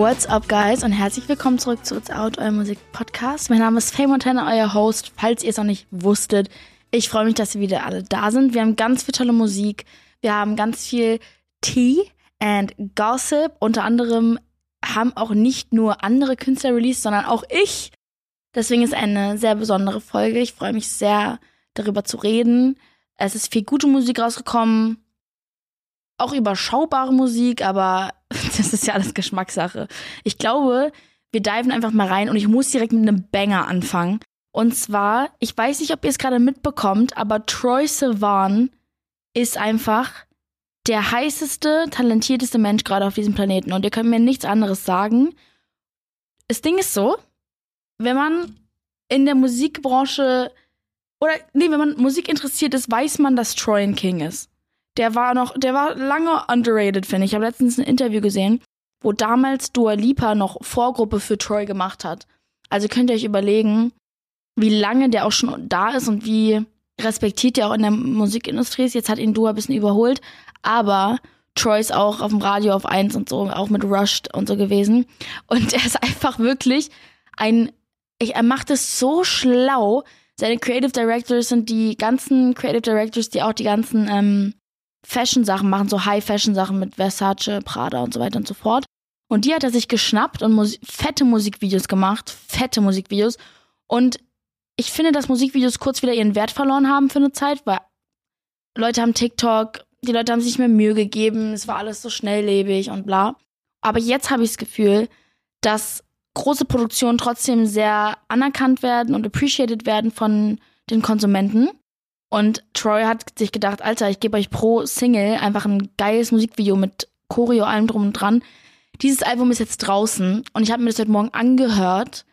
What's up, guys? Und herzlich willkommen zurück zu It's Out, euer Musik-Podcast. Mein Name ist Faye Montana, euer Host, falls ihr es noch nicht wusstet. Ich freue mich, dass ihr wieder alle da sind. Wir haben ganz viel tolle Musik. Wir haben ganz viel Tea and Gossip. Unter anderem haben auch nicht nur andere Künstler released, sondern auch ich. Deswegen ist eine sehr besondere Folge. Ich freue mich sehr, darüber zu reden. Es ist viel gute Musik rausgekommen. Auch überschaubare Musik, aber das ist ja alles Geschmackssache. Ich glaube, wir diven einfach mal rein und ich muss direkt mit einem Banger anfangen. Und zwar, ich weiß nicht, ob ihr es gerade mitbekommt, aber Troy Sivan ist einfach der heißeste, talentierteste Mensch gerade auf diesem Planeten. Und ihr könnt mir nichts anderes sagen. Das Ding ist so, wenn man in der Musikbranche oder nee, wenn man Musik interessiert ist, weiß man, dass Troy ein King ist der war noch, der war lange underrated, finde ich. Ich habe letztens ein Interview gesehen, wo damals Dua Lipa noch Vorgruppe für Troy gemacht hat. Also könnt ihr euch überlegen, wie lange der auch schon da ist und wie respektiert der auch in der Musikindustrie ist. Jetzt hat ihn Dua ein bisschen überholt, aber Troy ist auch auf dem Radio auf 1 und so, auch mit Rushed und so gewesen. Und er ist einfach wirklich ein, ich, er macht es so schlau. Seine Creative Directors sind die ganzen Creative Directors, die auch die ganzen ähm, Fashion-Sachen machen, so High-Fashion-Sachen mit Versace, Prada und so weiter und so fort. Und die hat er sich geschnappt und Musi fette Musikvideos gemacht, fette Musikvideos. Und ich finde, dass Musikvideos kurz wieder ihren Wert verloren haben für eine Zeit, weil Leute haben TikTok, die Leute haben sich mehr Mühe gegeben, es war alles so schnelllebig und bla. Aber jetzt habe ich das Gefühl, dass große Produktionen trotzdem sehr anerkannt werden und appreciated werden von den Konsumenten. Und Troy hat sich gedacht, Alter, ich gebe euch pro Single einfach ein geiles Musikvideo mit Choreo, allem drum und dran. Dieses Album ist jetzt draußen und ich habe mir das heute Morgen angehört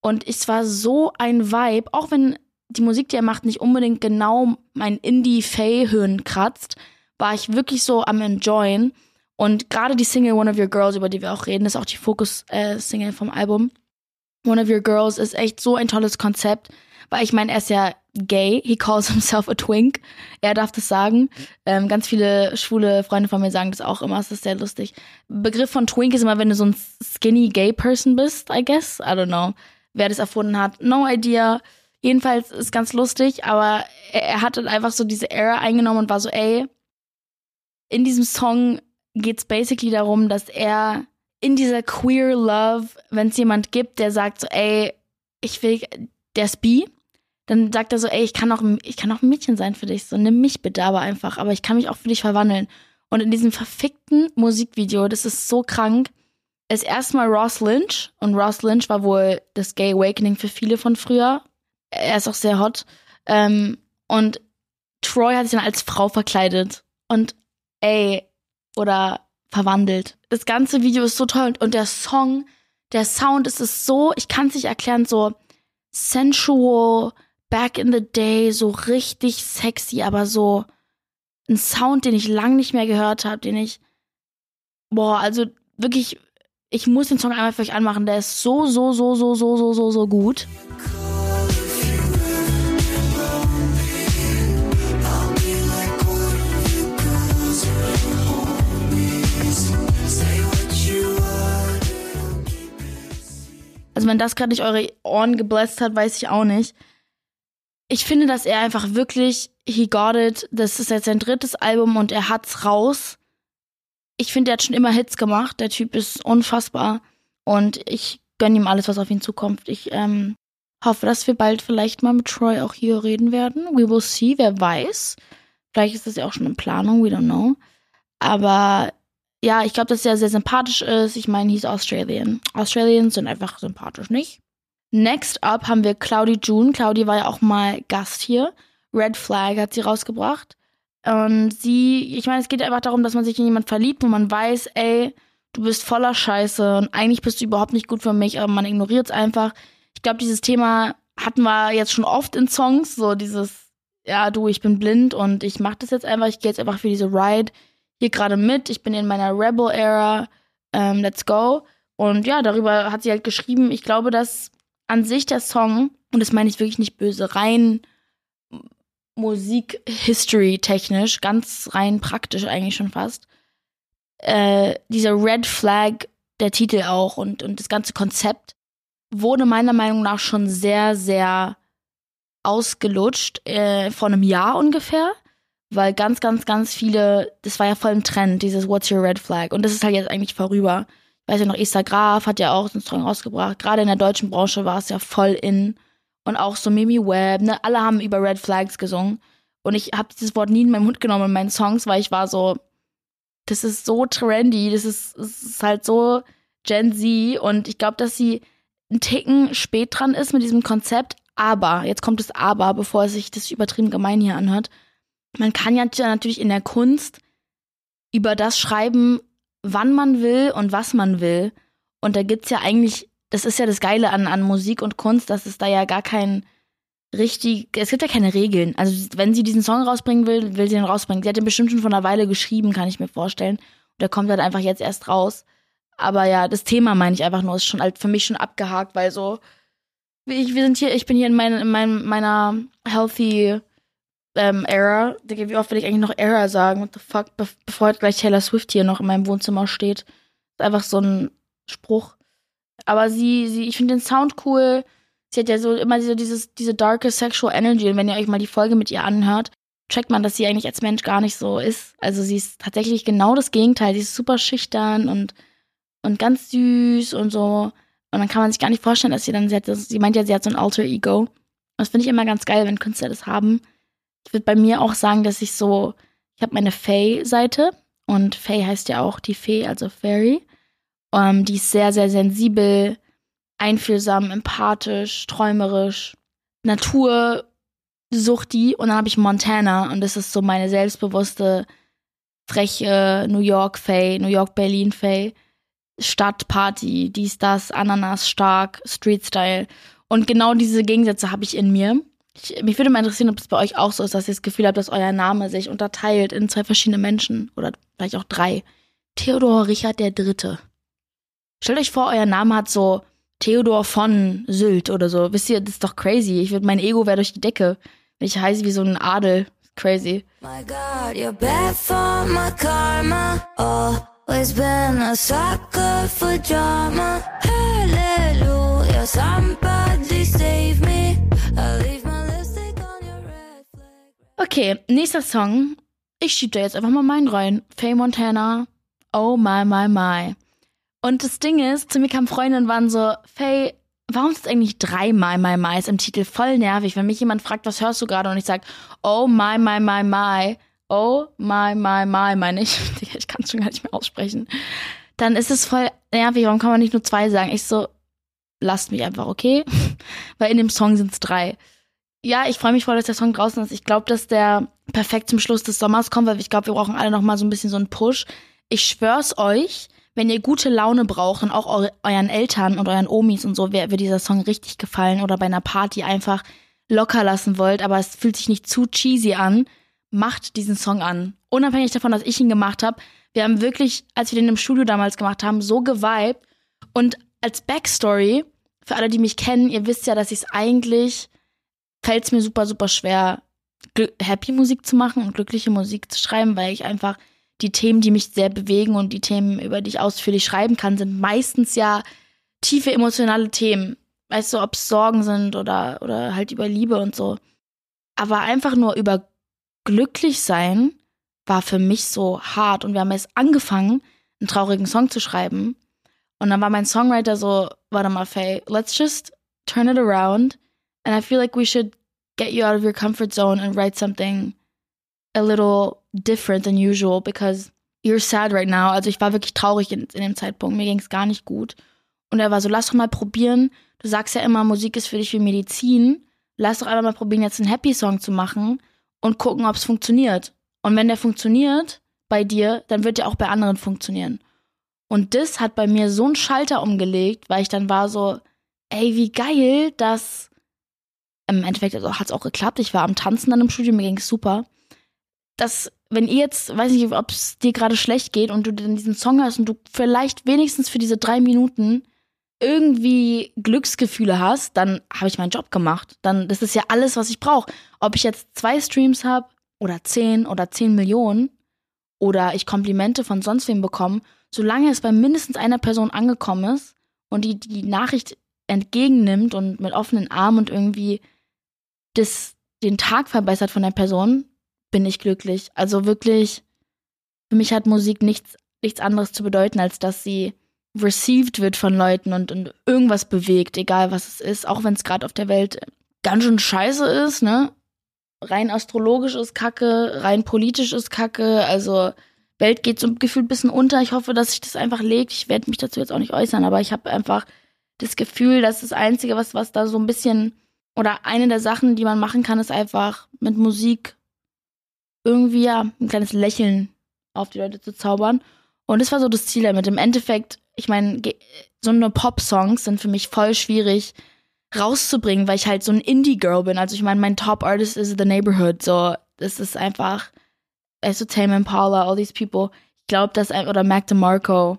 und es war so ein Vibe, auch wenn die Musik, die er macht, nicht unbedingt genau mein Indie-Fay-Höhen kratzt, war ich wirklich so am Enjoyen. Und gerade die Single One of Your Girls, über die wir auch reden, ist auch die Fokus-Single äh, vom Album. One of Your Girls ist echt so ein tolles Konzept, weil ich meine, er ist ja gay. He calls himself a twink. Er darf das sagen. Ähm, ganz viele schwule Freunde von mir sagen das auch immer. Es ist sehr lustig. Begriff von twink ist immer, wenn du so ein skinny gay person bist, I guess. I don't know. Wer das erfunden hat, no idea. Jedenfalls ist ganz lustig, aber er, er hat dann einfach so diese Era eingenommen und war so, ey, in diesem Song geht's basically darum, dass er in dieser queer Love, wenn es jemand gibt, der sagt so, ey, ich will, der ist bi, dann sagt er so, ey, ich kann auch, ich kann auch ein Mädchen sein für dich, so nimm mich bitte aber einfach, aber ich kann mich auch für dich verwandeln. Und in diesem verfickten Musikvideo, das ist so krank, ist erstmal Ross Lynch und Ross Lynch war wohl das Gay Awakening für viele von früher. Er ist auch sehr hot. Ähm, und Troy hat sich dann als Frau verkleidet und ey, oder verwandelt. Das ganze Video ist so toll und der Song, der Sound ist es so, ich kann es nicht erklären, so sensual, back in the day, so richtig sexy, aber so ein Sound, den ich lang nicht mehr gehört habe, den ich, boah, also wirklich, ich muss den Song einmal für euch anmachen, der ist so, so, so, so, so, so, so, so gut. Also wenn das gerade nicht eure Ohren gebläst hat, weiß ich auch nicht ich finde, dass er einfach wirklich, he got it. Das ist jetzt sein drittes Album und er hat's raus. Ich finde, er hat schon immer Hits gemacht. Der Typ ist unfassbar. Und ich gönne ihm alles, was auf ihn zukommt. Ich ähm, hoffe, dass wir bald vielleicht mal mit Troy auch hier reden werden. We will see, wer weiß. Vielleicht ist das ja auch schon in Planung, we don't know. Aber ja, ich glaube, dass er sehr sympathisch ist. Ich meine, he's Australian. Australians sind einfach sympathisch, nicht? Next up haben wir Claudie June. Claudie war ja auch mal Gast hier. Red Flag hat sie rausgebracht. Und sie, ich meine, es geht einfach darum, dass man sich in jemanden verliebt, wo man weiß, ey, du bist voller Scheiße und eigentlich bist du überhaupt nicht gut für mich, aber man ignoriert es einfach. Ich glaube, dieses Thema hatten wir jetzt schon oft in Songs, so dieses, ja, du, ich bin blind und ich mach das jetzt einfach, ich gehe jetzt einfach für diese Ride hier gerade mit, ich bin in meiner Rebel-Era, ähm, let's go. Und ja, darüber hat sie halt geschrieben, ich glaube, dass an sich der Song, und das meine ich wirklich nicht böse, rein Musik-History-technisch, ganz rein praktisch eigentlich schon fast, äh, dieser Red Flag, der Titel auch und, und das ganze Konzept wurde meiner Meinung nach schon sehr, sehr ausgelutscht, äh, vor einem Jahr ungefähr. Weil ganz, ganz, ganz viele, das war ja voll im Trend, dieses What's Your Red Flag. Und das ist halt jetzt eigentlich vorüber. Weiß ja noch, Esther Graf hat ja auch so einen Song rausgebracht. Gerade in der deutschen Branche war es ja voll in. Und auch so Mimi Webb, ne? Alle haben über Red Flags gesungen. Und ich habe dieses Wort nie in meinen Mund genommen in meinen Songs, weil ich war so, das ist so trendy, das ist, das ist halt so Gen Z. Und ich glaube, dass sie einen Ticken spät dran ist mit diesem Konzept. Aber, jetzt kommt das Aber, bevor sich das übertrieben gemein hier anhört man kann ja natürlich in der Kunst über das schreiben, wann man will und was man will. Und da gibt's ja eigentlich, das ist ja das Geile an, an Musik und Kunst, dass es da ja gar kein richtig, es gibt ja keine Regeln. Also wenn sie diesen Song rausbringen will, will sie ihn rausbringen. Sie hat den bestimmt schon vor einer Weile geschrieben, kann ich mir vorstellen. Und der kommt halt einfach jetzt erst raus. Aber ja, das Thema meine ich einfach nur, ist schon halt für mich schon abgehakt, weil so, ich, wir sind hier, ich bin hier in, mein, in mein, meiner healthy ähm, Era. Wie oft will ich eigentlich noch Era sagen? What the fuck? Be bevor gleich Taylor Swift hier noch in meinem Wohnzimmer steht. Ist einfach so ein Spruch. Aber sie, sie, ich finde den Sound cool. Sie hat ja so immer so dieses, diese darke sexual energy. Und wenn ihr euch mal die Folge mit ihr anhört, checkt man, dass sie eigentlich als Mensch gar nicht so ist. Also sie ist tatsächlich genau das Gegenteil. Sie ist super schüchtern und, und ganz süß und so. Und dann kann man sich gar nicht vorstellen, dass sie dann, sie hat, sie meint ja, sie hat so ein Alter Ego. Das finde ich immer ganz geil, wenn Künstler das haben. Ich würde bei mir auch sagen, dass ich so, ich habe meine Faye-Seite und Faye heißt ja auch die Fee, also Fairy. Ähm, die ist sehr, sehr sensibel, einfühlsam, empathisch, träumerisch, Natur sucht die und dann habe ich Montana und das ist so meine selbstbewusste, freche New York Faye, New York Berlin Faye. Stadtparty, dies, das, Ananas stark, Street Style. Und genau diese Gegensätze habe ich in mir. Ich, mich würde mal interessieren, ob es bei euch auch so ist, dass ihr das Gefühl habt, dass euer Name sich unterteilt in zwei verschiedene Menschen oder vielleicht auch drei. Theodor Richard der Dritte. Stellt euch vor, euer Name hat so Theodor von Sylt oder so. Wisst ihr, das ist doch crazy. Ich würde mein Ego wäre durch die Decke. Ich heiße wie so ein Adel. Crazy. My God, you're bad for my karma. Always been a sucker for drama. Hallelujah, somebody save Okay, nächster Song. Ich schieb da jetzt einfach mal meinen rein. Faye Montana. Oh my, my, my. Und das Ding ist, zu mir kamen Freundinnen und waren so, Faye, warum ist eigentlich drei My, my, my's im Titel? Voll nervig, wenn mich jemand fragt, was hörst du gerade? Und ich sag, oh my, my, my, my. Oh my, my, my, meine ich. Ich kann es schon gar nicht mehr aussprechen. Dann ist es voll nervig. Warum kann man nicht nur zwei sagen? Ich so, lasst mich einfach, okay? Weil in dem Song sind es drei ja, ich freue mich voll, dass der Song draußen ist. Ich glaube, dass der perfekt zum Schluss des Sommers kommt, weil ich glaube, wir brauchen alle noch mal so ein bisschen so einen Push. Ich schwör's euch, wenn ihr gute Laune braucht und auch eu euren Eltern und euren Omis und so, wird dieser Song richtig gefallen oder bei einer Party einfach locker lassen wollt, aber es fühlt sich nicht zu cheesy an, macht diesen Song an. Unabhängig davon, dass ich ihn gemacht habe. Wir haben wirklich, als wir den im Studio damals gemacht haben, so geweibt. Und als Backstory, für alle, die mich kennen, ihr wisst ja, dass ich es eigentlich fällt es mir super, super schwer, happy Musik zu machen und glückliche Musik zu schreiben, weil ich einfach die Themen, die mich sehr bewegen und die Themen, über die ich ausführlich schreiben kann, sind meistens ja tiefe emotionale Themen. Weißt du, ob es Sorgen sind oder, oder halt über Liebe und so. Aber einfach nur über glücklich sein war für mich so hart. Und wir haben jetzt angefangen, einen traurigen Song zu schreiben. Und dann war mein Songwriter so, warte mal, Faye, let's just turn it around And I feel like we should get you out of your comfort zone and write something a little different than usual because you're sad right now. Also ich war wirklich traurig in, in dem Zeitpunkt. Mir ging es gar nicht gut. Und er war so, lass doch mal probieren. Du sagst ja immer, Musik ist für dich wie Medizin. Lass doch einfach mal probieren, jetzt einen Happy Song zu machen und gucken, ob es funktioniert. Und wenn der funktioniert bei dir, dann wird der auch bei anderen funktionieren. Und das hat bei mir so einen Schalter umgelegt, weil ich dann war so, ey, wie geil, dass im Endeffekt also hat es auch geklappt. Ich war am Tanzen dann im Studio, mir ging es super. Dass, wenn ihr jetzt, weiß nicht, ob es dir gerade schlecht geht und du dann diesen Song hast und du vielleicht wenigstens für diese drei Minuten irgendwie Glücksgefühle hast, dann habe ich meinen Job gemacht. Dann, das ist ja alles, was ich brauche. Ob ich jetzt zwei Streams habe oder zehn oder zehn Millionen oder ich Komplimente von sonst wem bekomme, solange es bei mindestens einer Person angekommen ist und die die Nachricht entgegennimmt und mit offenen Armen und irgendwie das, den Tag verbessert von der Person, bin ich glücklich. Also wirklich, für mich hat Musik nichts, nichts anderes zu bedeuten, als dass sie received wird von Leuten und, und irgendwas bewegt, egal was es ist, auch wenn es gerade auf der Welt ganz schön scheiße ist, ne? Rein astrologisch ist Kacke, rein politisch ist Kacke, also Welt geht so gefühlt ein bisschen unter. Ich hoffe, dass sich das einfach legt. Ich werde mich dazu jetzt auch nicht äußern, aber ich habe einfach das Gefühl, dass das Einzige, was, was da so ein bisschen, oder eine der Sachen, die man machen kann, ist einfach mit Musik irgendwie ja ein kleines Lächeln auf die Leute zu zaubern. Und das war so das Ziel damit. Im Endeffekt, ich meine, so eine Pop-Songs sind für mich voll schwierig rauszubringen, weil ich halt so ein Indie-Girl bin. Also ich meine, mein Top-Artist ist The Neighborhood. So, das ist einfach, also Tame Impala, all these people. Ich glaube, dass, oder Mac DeMarco.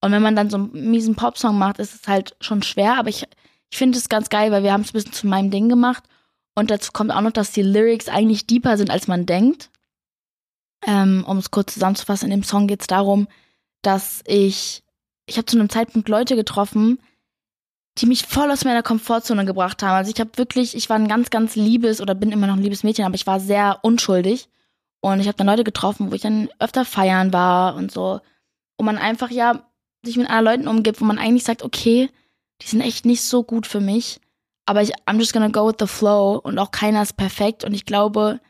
Und wenn man dann so einen miesen Pop-Song macht, ist es halt schon schwer, aber ich, ich finde es ganz geil, weil wir haben es ein bisschen zu meinem Ding gemacht. Und dazu kommt auch noch, dass die Lyrics eigentlich deeper sind, als man denkt. Ähm, um es kurz zusammenzufassen, in dem Song geht es darum, dass ich, ich habe zu einem Zeitpunkt Leute getroffen, die mich voll aus meiner Komfortzone gebracht haben. Also ich habe wirklich, ich war ein ganz, ganz liebes oder bin immer noch ein liebes Mädchen, aber ich war sehr unschuldig. Und ich habe dann Leute getroffen, wo ich dann öfter feiern war und so. Und man einfach ja sich mit anderen Leuten umgibt, wo man eigentlich sagt, okay, die sind echt nicht so gut für mich. Aber ich, I'm just gonna go with the flow und auch keiner ist perfekt. Und ich glaube,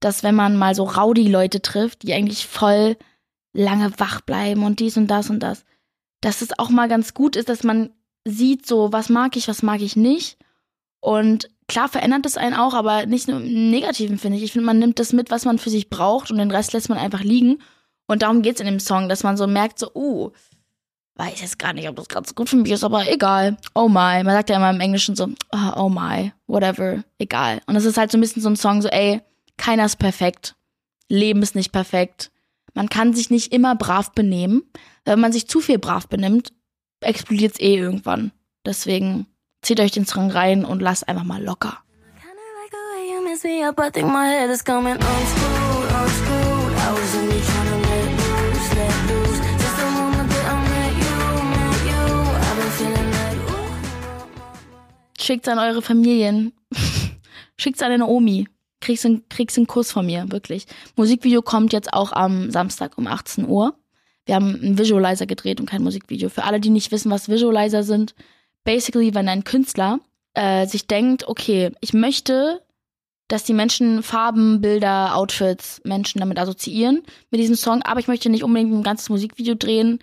dass wenn man mal so Rowdy-Leute trifft, die eigentlich voll lange wach bleiben und dies und das und das, dass es auch mal ganz gut ist, dass man sieht, so, was mag ich, was mag ich nicht. Und klar verändert es einen auch, aber nicht nur im Negativen, finde ich. Ich finde, man nimmt das mit, was man für sich braucht und den Rest lässt man einfach liegen. Und darum geht es in dem Song, dass man so merkt, so, uh, weiß jetzt gar nicht, ob das ganz gut für mich ist, aber egal. Oh my. Man sagt ja immer im Englischen so, oh, oh my, whatever, egal. Und es ist halt so ein bisschen so ein Song, so, ey, keiner ist perfekt. Leben ist nicht perfekt. Man kann sich nicht immer brav benehmen. Wenn man sich zu viel brav benimmt, explodiert es eh irgendwann. Deswegen zieht euch den Song rein und lasst einfach mal locker. Schickt's an eure Familien. Schickt's an deine Omi. Kriegst einen, kriegst einen Kuss von mir, wirklich. Musikvideo kommt jetzt auch am Samstag um 18 Uhr. Wir haben einen Visualizer gedreht und kein Musikvideo. Für alle, die nicht wissen, was Visualizer sind, basically, wenn ein Künstler äh, sich denkt, okay, ich möchte, dass die Menschen Farben, Bilder, Outfits, Menschen damit assoziieren mit diesem Song, aber ich möchte nicht unbedingt ein ganzes Musikvideo drehen,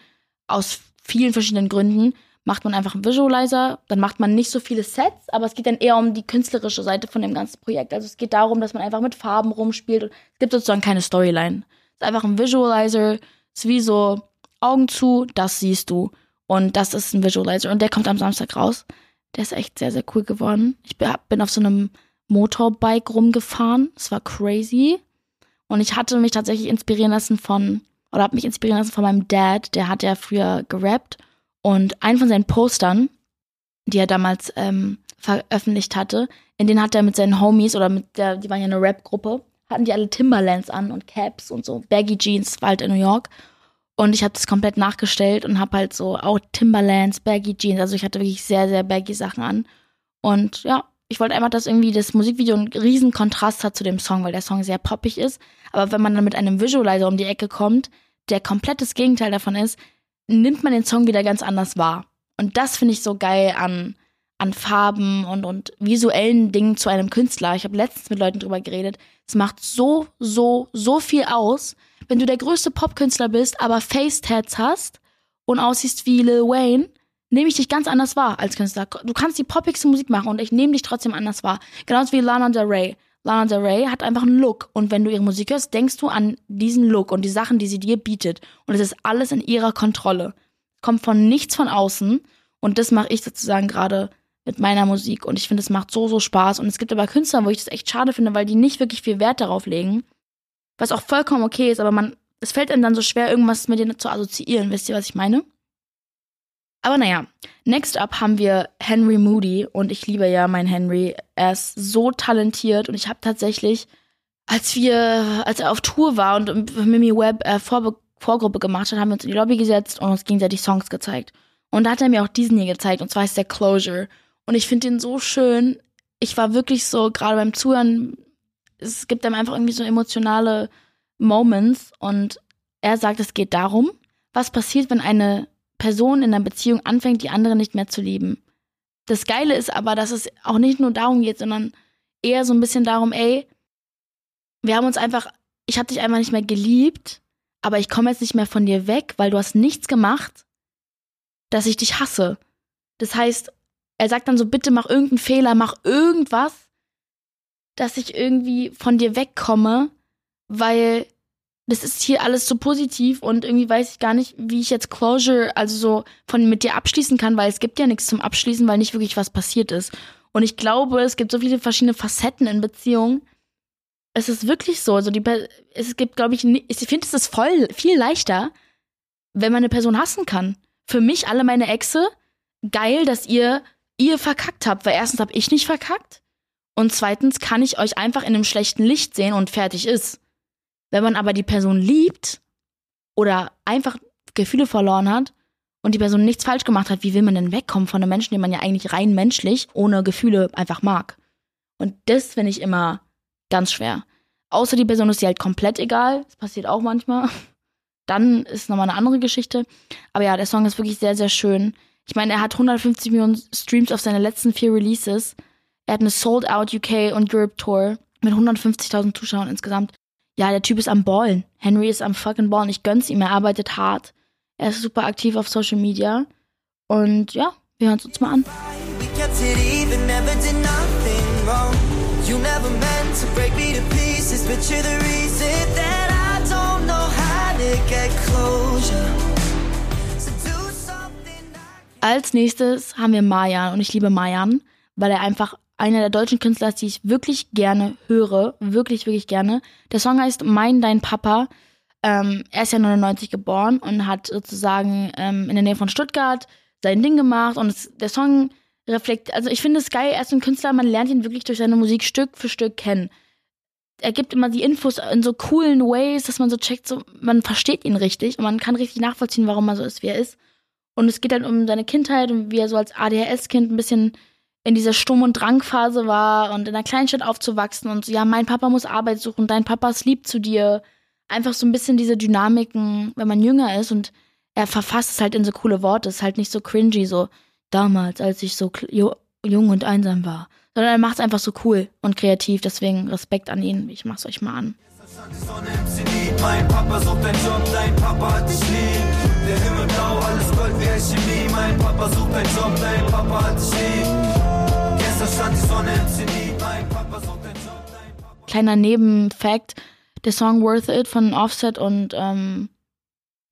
aus vielen verschiedenen Gründen. Macht man einfach einen Visualizer, dann macht man nicht so viele Sets, aber es geht dann eher um die künstlerische Seite von dem ganzen Projekt. Also es geht darum, dass man einfach mit Farben rumspielt und es gibt sozusagen keine Storyline. Es ist einfach ein Visualizer, ist wie so Augen zu, das siehst du. Und das ist ein Visualizer. Und der kommt am Samstag raus. Der ist echt sehr, sehr cool geworden. Ich bin auf so einem Motorbike rumgefahren. Es war crazy. Und ich hatte mich tatsächlich inspirieren lassen von, oder habe mich inspirieren lassen von meinem Dad. Der hat ja früher gerappt. Und einen von seinen Postern, die er damals ähm, veröffentlicht hatte, in denen hat er mit seinen Homies oder mit der, die waren ja eine Rap-Gruppe, hatten die alle Timberlands an und Caps und so, Baggy Jeans, war halt in New York. Und ich habe das komplett nachgestellt und habe halt so auch Timberlands, Baggy Jeans, also ich hatte wirklich sehr, sehr baggy Sachen an. Und ja, ich wollte einfach, dass irgendwie das Musikvideo einen riesen Kontrast hat zu dem Song, weil der Song sehr poppig ist. Aber wenn man dann mit einem Visualizer um die Ecke kommt, der komplett das Gegenteil davon ist, nimmt man den Song wieder ganz anders wahr. Und das finde ich so geil an, an Farben und, und visuellen Dingen zu einem Künstler. Ich habe letztens mit Leuten drüber geredet. Es macht so, so, so viel aus, wenn du der größte Popkünstler bist, aber Face-Tats hast und aussiehst wie Lil Wayne, nehme ich dich ganz anders wahr als Künstler. Du kannst die poppigste Musik machen und ich nehme dich trotzdem anders wahr. Genauso wie Lana Del Rey. Lana Del Rey hat einfach einen Look. Und wenn du ihre Musik hörst, denkst du an diesen Look und die Sachen, die sie dir bietet. Und es ist alles in ihrer Kontrolle. Kommt von nichts von außen. Und das mache ich sozusagen gerade mit meiner Musik. Und ich finde, es macht so, so Spaß. Und es gibt aber Künstler, wo ich das echt schade finde, weil die nicht wirklich viel Wert darauf legen, was auch vollkommen okay ist, aber man, es fällt einem dann so schwer, irgendwas mit denen zu assoziieren, wisst ihr, was ich meine? Aber naja, next up haben wir Henry Moody und ich liebe ja meinen Henry. Er ist so talentiert und ich habe tatsächlich als wir, als er auf Tour war und Mimi Webb äh, Vor Vorgruppe gemacht hat, haben wir uns in die Lobby gesetzt und uns gegenseitig Songs gezeigt. Und da hat er mir auch diesen hier gezeigt, und zwar ist der Closure. Und ich finde den so schön. Ich war wirklich so, gerade beim Zuhören, es gibt einem einfach irgendwie so emotionale Moments. Und er sagt, es geht darum, was passiert, wenn eine Person in einer Beziehung anfängt, die andere nicht mehr zu lieben. Das Geile ist aber, dass es auch nicht nur darum geht, sondern eher so ein bisschen darum, ey, wir haben uns einfach, ich habe dich einfach nicht mehr geliebt, aber ich komme jetzt nicht mehr von dir weg, weil du hast nichts gemacht, dass ich dich hasse. Das heißt, er sagt dann so, bitte mach irgendeinen Fehler, mach irgendwas, dass ich irgendwie von dir wegkomme, weil das ist hier alles so positiv und irgendwie weiß ich gar nicht, wie ich jetzt Closure, also so von mit dir abschließen kann, weil es gibt ja nichts zum Abschließen, weil nicht wirklich was passiert ist. Und ich glaube, es gibt so viele verschiedene Facetten in Beziehungen. Es ist wirklich so. Also die, es gibt, glaube ich, ich finde, es ist voll viel leichter, wenn man eine Person hassen kann. Für mich alle meine Exe geil, dass ihr ihr verkackt habt, weil erstens habe ich nicht verkackt und zweitens kann ich euch einfach in einem schlechten Licht sehen und fertig ist. Wenn man aber die Person liebt oder einfach Gefühle verloren hat und die Person nichts falsch gemacht hat, wie will man denn wegkommen von einem Menschen, den man ja eigentlich rein menschlich ohne Gefühle einfach mag? Und das finde ich immer ganz schwer. Außer die Person ist dir halt komplett egal. Das passiert auch manchmal. Dann ist nochmal eine andere Geschichte. Aber ja, der Song ist wirklich sehr, sehr schön. Ich meine, er hat 150 Millionen Streams auf seine letzten vier Releases. Er hat eine Sold Out UK und Europe Tour mit 150.000 Zuschauern insgesamt ja, der Typ ist am Ballen. Henry ist am fucking Ballen. Ich gönn's ihm. Er arbeitet hart. Er ist super aktiv auf Social Media. Und ja, wir hören es uns mal an. Als nächstes haben wir Mayan und ich liebe Mayan, weil er einfach einer der deutschen Künstler, die ich wirklich gerne höre. Wirklich, wirklich gerne. Der Song heißt Mein Dein Papa. Ähm, er ist ja 99 geboren und hat sozusagen ähm, in der Nähe von Stuttgart sein Ding gemacht. Und es, der Song reflektiert, also ich finde es geil, er ist ein Künstler, man lernt ihn wirklich durch seine Musik Stück für Stück kennen. Er gibt immer die Infos in so coolen Ways, dass man so checkt, so, man versteht ihn richtig und man kann richtig nachvollziehen, warum er so ist, wie er ist. Und es geht dann um seine Kindheit und wie er so als ADHS-Kind ein bisschen in dieser Sturm- und Drangphase war und in einer Kleinstadt aufzuwachsen und so, ja, mein Papa muss Arbeit suchen, dein Papa ist lieb zu dir. Einfach so ein bisschen diese Dynamiken, wenn man jünger ist und er verfasst es halt in so coole Worte, ist halt nicht so cringy, so damals, als ich so jung und einsam war. Sondern er macht es einfach so cool und kreativ, deswegen Respekt an ihn. Ich mach's euch mal an. Mein Papa sucht einen Job, dein Papa hat dich lieb. Kleiner Nebenfact: Der Song Worth It von Offset und, ähm,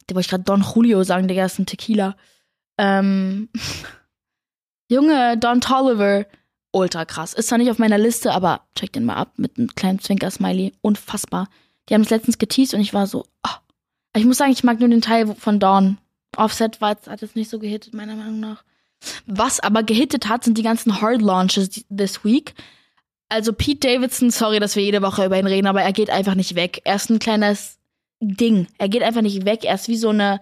der wollte ich gerade Don Julio sagen, der ist ein Tequila. Ähm, Junge, Don Tolliver, ultra krass. Ist zwar nicht auf meiner Liste, aber check den mal ab mit einem kleinen Zwinker-Smiley. Unfassbar. Die haben es letztens geteased und ich war so, oh. Ich muss sagen, ich mag nur den Teil von Dawn. Offset war hat es nicht so gehittet, meiner Meinung nach. Was aber gehittet hat, sind die ganzen Hard Launches this week. Also Pete Davidson, sorry, dass wir jede Woche über ihn reden, aber er geht einfach nicht weg. Er ist ein kleines Ding. Er geht einfach nicht weg. Er ist wie so eine,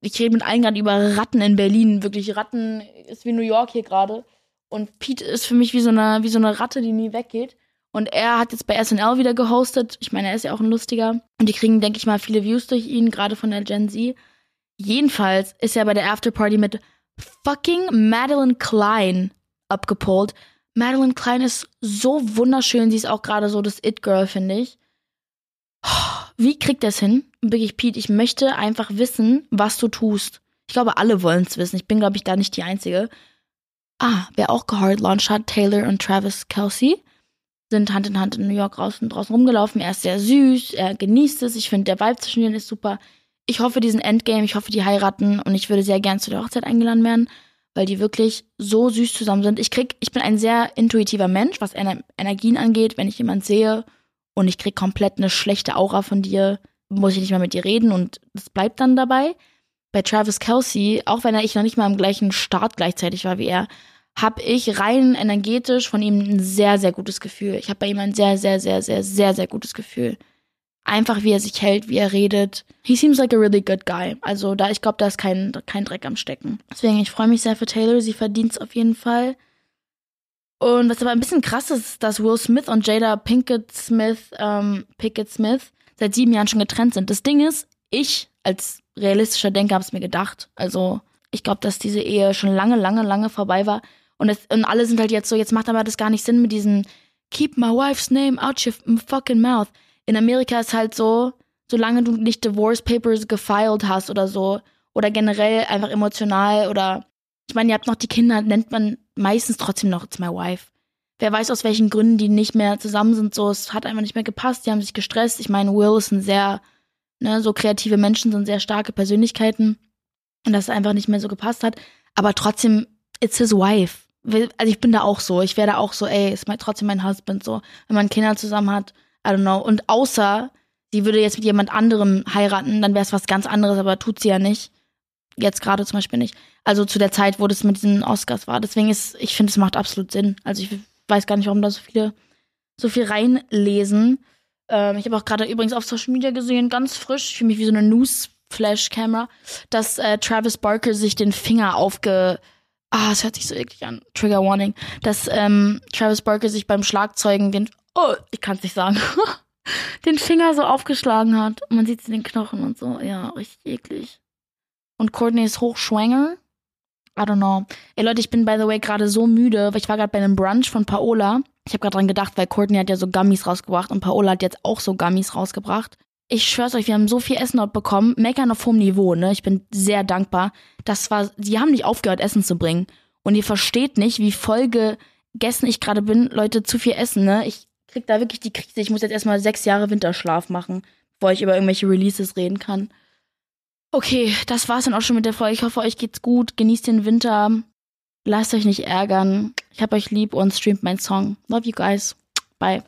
ich rede mit allen gerade über Ratten in Berlin. Wirklich, Ratten ist wie New York hier gerade. Und Pete ist für mich wie so eine, wie so eine Ratte, die nie weggeht. Und er hat jetzt bei SNL wieder gehostet. Ich meine, er ist ja auch ein lustiger. Und die kriegen, denke ich mal, viele Views durch ihn, gerade von der Gen Z. Jedenfalls ist er bei der Afterparty mit fucking Madeline Klein abgepolt. Madeline Klein ist so wunderschön. Sie ist auch gerade so das It-Girl, finde ich. Wie kriegt es hin? Wirklich, Pete, ich möchte einfach wissen, was du tust. Ich glaube, alle wollen es wissen. Ich bin, glaube ich, da nicht die Einzige. Ah, wer auch gehard launched hat, Taylor und Travis Kelsey, sind Hand in Hand in New York draußen, draußen rumgelaufen. Er ist sehr süß, er genießt es. Ich finde, der Vibe zwischen ihnen ist super ich hoffe, diesen Endgame, ich hoffe, die heiraten und ich würde sehr gern zu der Hochzeit eingeladen werden, weil die wirklich so süß zusammen sind. Ich krieg, ich bin ein sehr intuitiver Mensch, was Ener Energien angeht. Wenn ich jemand sehe und ich krieg komplett eine schlechte Aura von dir, muss ich nicht mehr mit dir reden und das bleibt dann dabei. Bei Travis Kelsey, auch wenn er ich noch nicht mal im gleichen Start gleichzeitig war wie er, habe ich rein energetisch von ihm ein sehr, sehr gutes Gefühl. Ich habe bei ihm ein sehr, sehr, sehr, sehr, sehr, sehr gutes Gefühl. Einfach wie er sich hält, wie er redet. He seems like a really good guy. Also da, ich glaube, da ist kein, kein Dreck am Stecken. Deswegen, ich freue mich sehr für Taylor. Sie verdient es auf jeden Fall. Und was aber ein bisschen krass ist, dass Will Smith und Jada Pinkett Smith, ähm, Pickett Smith seit sieben Jahren schon getrennt sind. Das Ding ist, ich als realistischer Denker habe es mir gedacht. Also ich glaube, dass diese Ehe schon lange, lange, lange vorbei war. Und, es, und alle sind halt jetzt so, jetzt macht aber das gar nicht Sinn mit diesem Keep my wife's name out your fucking mouth. In Amerika ist halt so, solange du nicht Divorce Papers gefiled hast oder so, oder generell einfach emotional oder ich meine, ihr habt noch die Kinder, nennt man meistens trotzdem noch It's my wife. Wer weiß aus welchen Gründen die nicht mehr zusammen sind, so, es hat einfach nicht mehr gepasst, die haben sich gestresst. Ich meine, Will ist ein sehr, ne, so kreative Menschen sind sehr starke Persönlichkeiten und das einfach nicht mehr so gepasst hat. Aber trotzdem, it's his wife. Also ich bin da auch so. Ich werde auch so, ey, ist mein, trotzdem mein Husband so. Wenn man Kinder zusammen hat, I don't know. Und außer sie würde jetzt mit jemand anderem heiraten, dann wäre es was ganz anderes, aber tut sie ja nicht. Jetzt gerade zum Beispiel nicht. Also zu der Zeit, wo das mit diesen Oscars war. Deswegen ist, ich finde, es macht absolut Sinn. Also ich weiß gar nicht, warum da so viele so viel reinlesen. Ähm, ich habe auch gerade übrigens auf Social Media gesehen, ganz frisch, für mich wie so eine News-Flash-Camera, dass äh, Travis Barker sich den Finger aufge... Ah, es hört sich so eklig an. Trigger Warning. Dass ähm, Travis Barker sich beim Schlagzeugen den... Oh, ich kann es nicht sagen. den Finger so aufgeschlagen hat. Man sieht den Knochen und so. Ja, richtig eklig. Und Courtney ist hochschwanger. I don't know. Ey Leute, ich bin by the way gerade so müde, weil ich war gerade bei einem Brunch von Paola. Ich habe gerade dran gedacht, weil Courtney hat ja so Gummies rausgebracht und Paola hat jetzt auch so Gummies rausgebracht. Ich schwör's euch, wir haben so viel Essen dort bekommen. Meckern auf hohem Niveau, ne? Ich bin sehr dankbar. Das war, sie haben nicht aufgehört, Essen zu bringen. Und ihr versteht nicht, wie voll gegessen ich gerade bin. Leute, zu viel Essen, ne? Ich krieg da wirklich die Krise. Ich muss jetzt erstmal sechs Jahre Winterschlaf machen, bevor ich über irgendwelche Releases reden kann. Okay, das war's dann auch schon mit der Folge. Ich hoffe, euch geht's gut. Genießt den Winter. Lasst euch nicht ärgern. Ich hab euch lieb und streamt meinen Song. Love you guys. Bye.